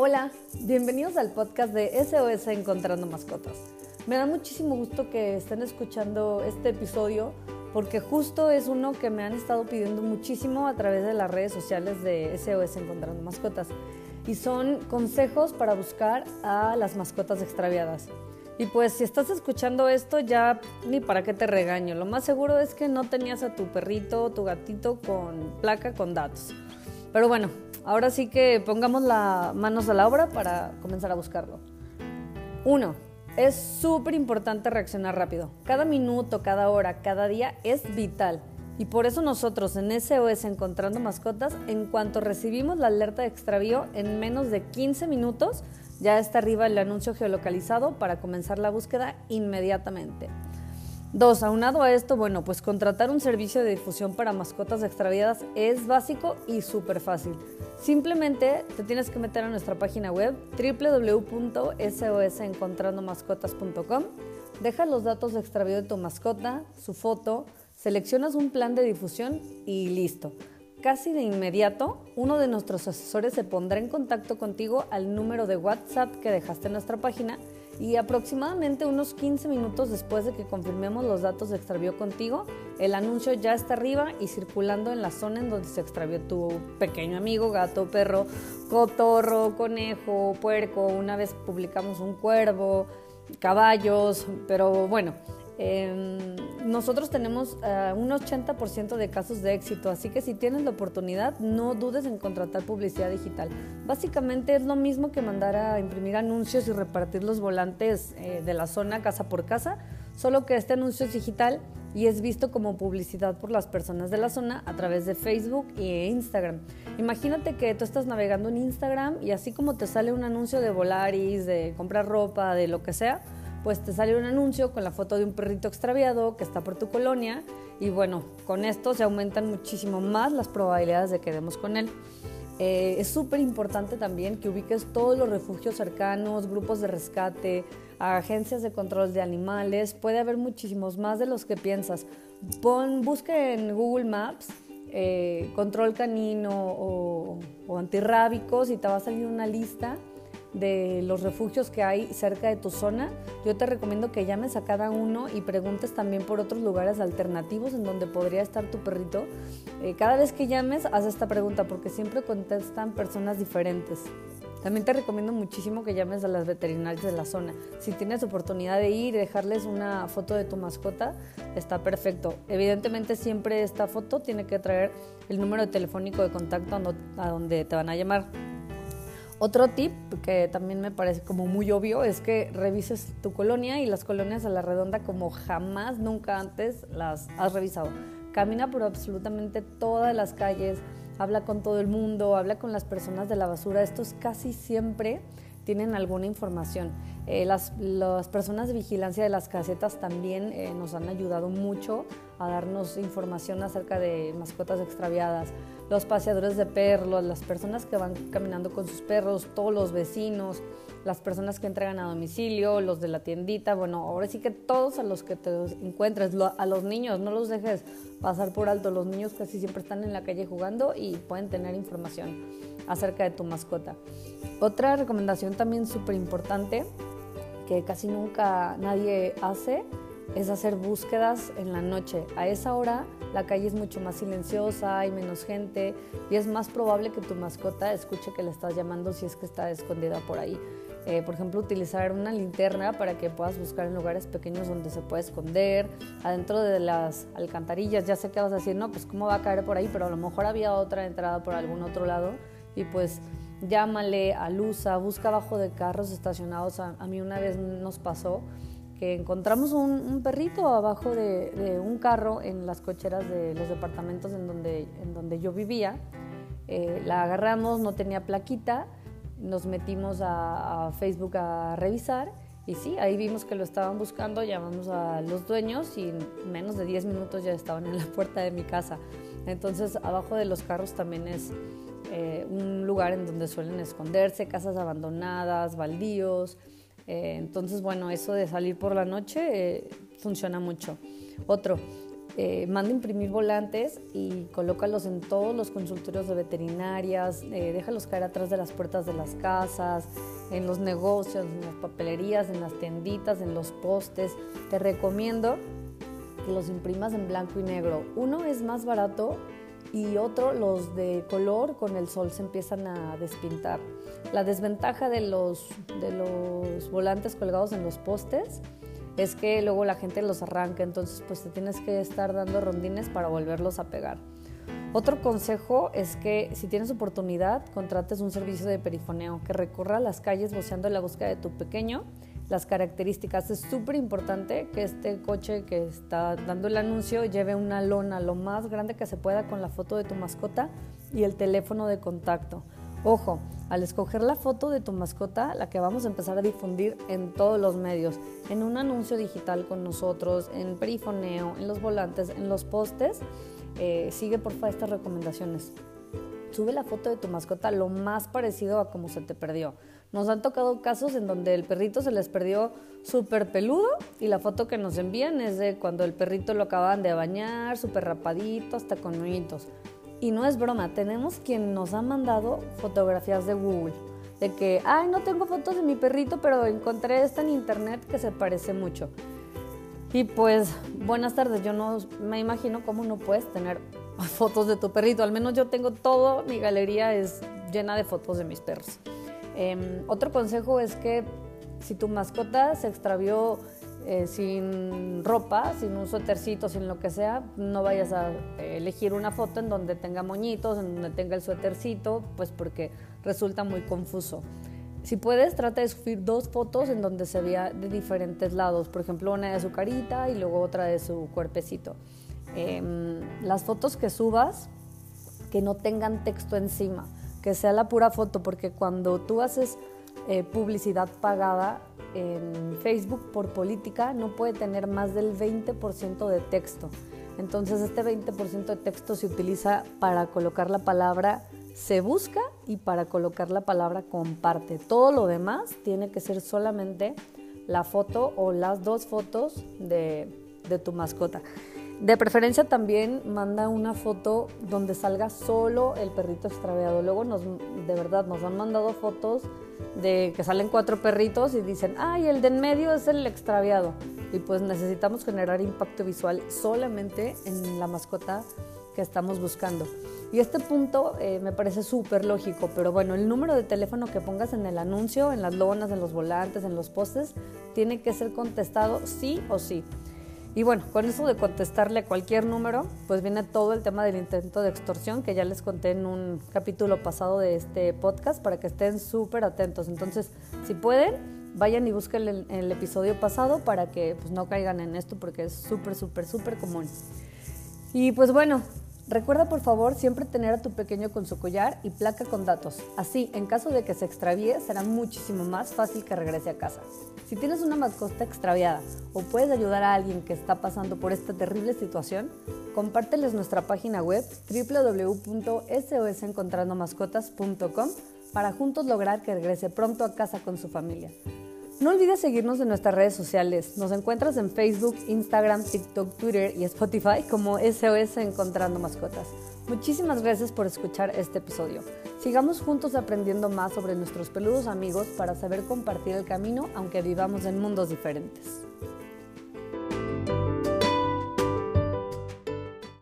Hola, bienvenidos al podcast de SOS Encontrando Mascotas. Me da muchísimo gusto que estén escuchando este episodio porque justo es uno que me han estado pidiendo muchísimo a través de las redes sociales de SOS Encontrando Mascotas y son consejos para buscar a las mascotas extraviadas. Y pues si estás escuchando esto ya ni para qué te regaño, lo más seguro es que no tenías a tu perrito o tu gatito con placa con datos. Pero bueno, Ahora sí que pongamos las manos a la obra para comenzar a buscarlo. Uno, es súper importante reaccionar rápido. Cada minuto, cada hora, cada día es vital. Y por eso nosotros en SOS Encontrando Mascotas, en cuanto recibimos la alerta de extravío, en menos de 15 minutos ya está arriba el anuncio geolocalizado para comenzar la búsqueda inmediatamente. Dos, aunado a esto, bueno, pues contratar un servicio de difusión para mascotas extraviadas es básico y súper fácil. Simplemente te tienes que meter a nuestra página web www.sosencontrandomascotas.com, dejas los datos de extravío de tu mascota, su foto, seleccionas un plan de difusión y listo. Casi de inmediato, uno de nuestros asesores se pondrá en contacto contigo al número de WhatsApp que dejaste en nuestra página y aproximadamente unos 15 minutos después de que confirmemos los datos de extravío contigo, el anuncio ya está arriba y circulando en la zona en donde se extravió tu pequeño amigo, gato, perro, cotorro, conejo, puerco. Una vez publicamos un cuervo, caballos, pero bueno, Em, nosotros tenemos eh, un 80% de casos de éxito, así que si tienes la oportunidad, no dudes en contratar publicidad digital. Básicamente es lo mismo que mandar a imprimir anuncios y repartir los volantes eh, de la zona casa por casa, solo que este anuncio es digital y es visto como publicidad por las personas de la zona a través de Facebook e Instagram. Imagínate que tú estás navegando en Instagram y así como te sale un anuncio de Volaris, de comprar ropa, de lo que sea, pues te sale un anuncio con la foto de un perrito extraviado que está por tu colonia y bueno, con esto se aumentan muchísimo más las probabilidades de que demos con él. Eh, es súper importante también que ubiques todos los refugios cercanos, grupos de rescate, agencias de control de animales. Puede haber muchísimos más de los que piensas. Pon, busca en Google Maps eh, control canino o, o antirrábicos y te va a salir una lista de los refugios que hay cerca de tu zona, yo te recomiendo que llames a cada uno y preguntes también por otros lugares alternativos en donde podría estar tu perrito. Eh, cada vez que llames, haz esta pregunta porque siempre contestan personas diferentes. También te recomiendo muchísimo que llames a las veterinarias de la zona. Si tienes oportunidad de ir y dejarles una foto de tu mascota, está perfecto. Evidentemente siempre esta foto tiene que traer el número telefónico de contacto a donde te van a llamar. Otro tip que también me parece como muy obvio es que revises tu colonia y las colonias a la redonda como jamás, nunca antes las has revisado. Camina por absolutamente todas las calles, habla con todo el mundo, habla con las personas de la basura. Estos casi siempre tienen alguna información. Eh, las, personas de vigilancia de las casetas también eh, nos han ayudado mucho a darnos información acerca de mascotas extraviadas los paseadores de perros, las personas que van caminando con sus perros, todos los vecinos, las personas que entregan a domicilio, los de la tiendita, bueno, ahora sí que todos a los que te encuentres, a los niños, no los dejes pasar por alto, los niños casi siempre están en la calle jugando y pueden tener información acerca de tu mascota. Otra recomendación también súper importante que casi nunca nadie hace es hacer búsquedas en la noche. A esa hora la calle es mucho más silenciosa, hay menos gente y es más probable que tu mascota escuche que le estás llamando si es que está escondida por ahí. Eh, por ejemplo, utilizar una linterna para que puedas buscar en lugares pequeños donde se puede esconder, adentro de las alcantarillas. Ya sé que vas a decir, no, pues cómo va a caer por ahí, pero a lo mejor había otra entrada por algún otro lado y pues llámale, alusa, busca abajo de carros estacionados. a mí una vez nos pasó que encontramos un, perrito abajo de, un carro en las cocheras de los departamentos en donde, en donde yo vivía. Eh, la agarramos, no tenía plaquita, nos metimos a, Facebook a revisar y sí, ahí vimos que lo estaban buscando, llamamos a los dueños y en menos de 10 minutos ya estaban en la puerta de mi casa. Entonces, abajo de los carros también es eh, un lugar en donde suelen esconderse, casas abandonadas, baldíos. Eh, entonces, bueno, eso de salir por la noche eh, funciona mucho. Otro, eh, manda imprimir volantes y colócalos en todos los consultorios de veterinarias, déjalos caer atrás de las puertas de las casas, en los negocios, en las papelerías, en las tienditas, en los postes. Te recomiendo que los imprimas en blanco y negro. Uno es más barato y otro, los de color, con el sol se empiezan a despintar. La desventaja de los, de los volantes colgados en los postes es que luego la gente los arranca, entonces pues te tienes que estar dando rondines para volverlos a pegar. Otro consejo es que si tienes oportunidad, contrates un servicio de perifoneo que recorra las calles voceando la búsqueda de tu pequeño, las características. Es súper importante que este coche que está dando el anuncio lleve una lona lo más grande que se pueda con la foto de tu mascota y el teléfono de contacto. Ojo, al escoger la foto de tu mascota, la que vamos a empezar a difundir en todos los medios, en un anuncio digital con nosotros, en perifoneo, en los volantes, en los postes, eh, sigue por favor estas recomendaciones. Sube la foto de tu mascota lo más parecido a como se te perdió. Nos han tocado casos en donde el perrito se les perdió súper peludo y la foto que nos envían es de cuando el perrito lo acaban de bañar, súper rapadito, hasta con nuitos. Y no es broma, tenemos quien nos ha mandado fotografías de Google. De que, ay, no tengo fotos de mi perrito, pero encontré esta en internet que se parece mucho. Y pues, buenas tardes, yo no me imagino cómo no puedes tener fotos de tu perrito. Al menos yo tengo todo, mi galería es llena de fotos de mis perros. Em, otro consejo es que si tu mascota se extravió eh, sin ropa, sin un suétercito, sin lo que sea, no vayas a eh, elegir una foto en donde tenga moñitos, en donde tenga el suétercito, pues porque resulta muy confuso. Si puedes, trata de subir dos fotos en donde se vea de diferentes lados, por ejemplo, una de su carita y luego otra de su cuerpecito. Em, las fotos que subas, que no tengan texto encima, que sea la pura foto, porque cuando tú haces eh, publicidad pagada, en Facebook por política no puede tener más del 20% de texto. Entonces este 20% de texto se utiliza para colocar la palabra se busca y para colocar la palabra comparte. Todo lo demás tiene que ser solamente la foto o las dos fotos de, de tu mascota. De preferencia también manda una foto donde salga solo el perrito extraviado. Luego nos, de verdad nos han mandado fotos de que salen cuatro perritos y dicen, ay, el de en medio es el extraviado. Y pues necesitamos generar impacto visual solamente en la mascota que estamos buscando. Y este punto eh, me parece súper lógico, pero bueno, el número de teléfono que pongas en el anuncio, en las lonas, en los volantes, en los postes, tiene que ser contestado sí o sí. Y bueno, con eso de contestarle cualquier número, pues viene todo el tema del intento de extorsión que ya les conté en un capítulo pasado de este podcast para que estén súper atentos. Entonces, si pueden, vayan y busquen el, el, episodio pasado para que pues, no caigan en esto porque es súper, súper, súper común. Y pues bueno, Recuerda por favor siempre tener a tu pequeño con su collar y placa con datos. Así, en caso de que se extravíe, será muchísimo más fácil que regrese a casa. Si tienes una mascota extraviada o puedes ayudar a alguien que está pasando por esta terrible situación, compárteles nuestra página web www.sosencontrandomascotas.com para juntos lograr que regrese pronto a casa con su familia. No olvides seguirnos en nuestras redes sociales. Nos encuentras en Facebook, Instagram, TikTok, Twitter y Spotify como SOS Encontrando Mascotas. Muchísimas gracias por escuchar este episodio. Sigamos juntos aprendiendo más sobre nuestros peludos amigos para saber compartir el camino aunque vivamos en mundos diferentes.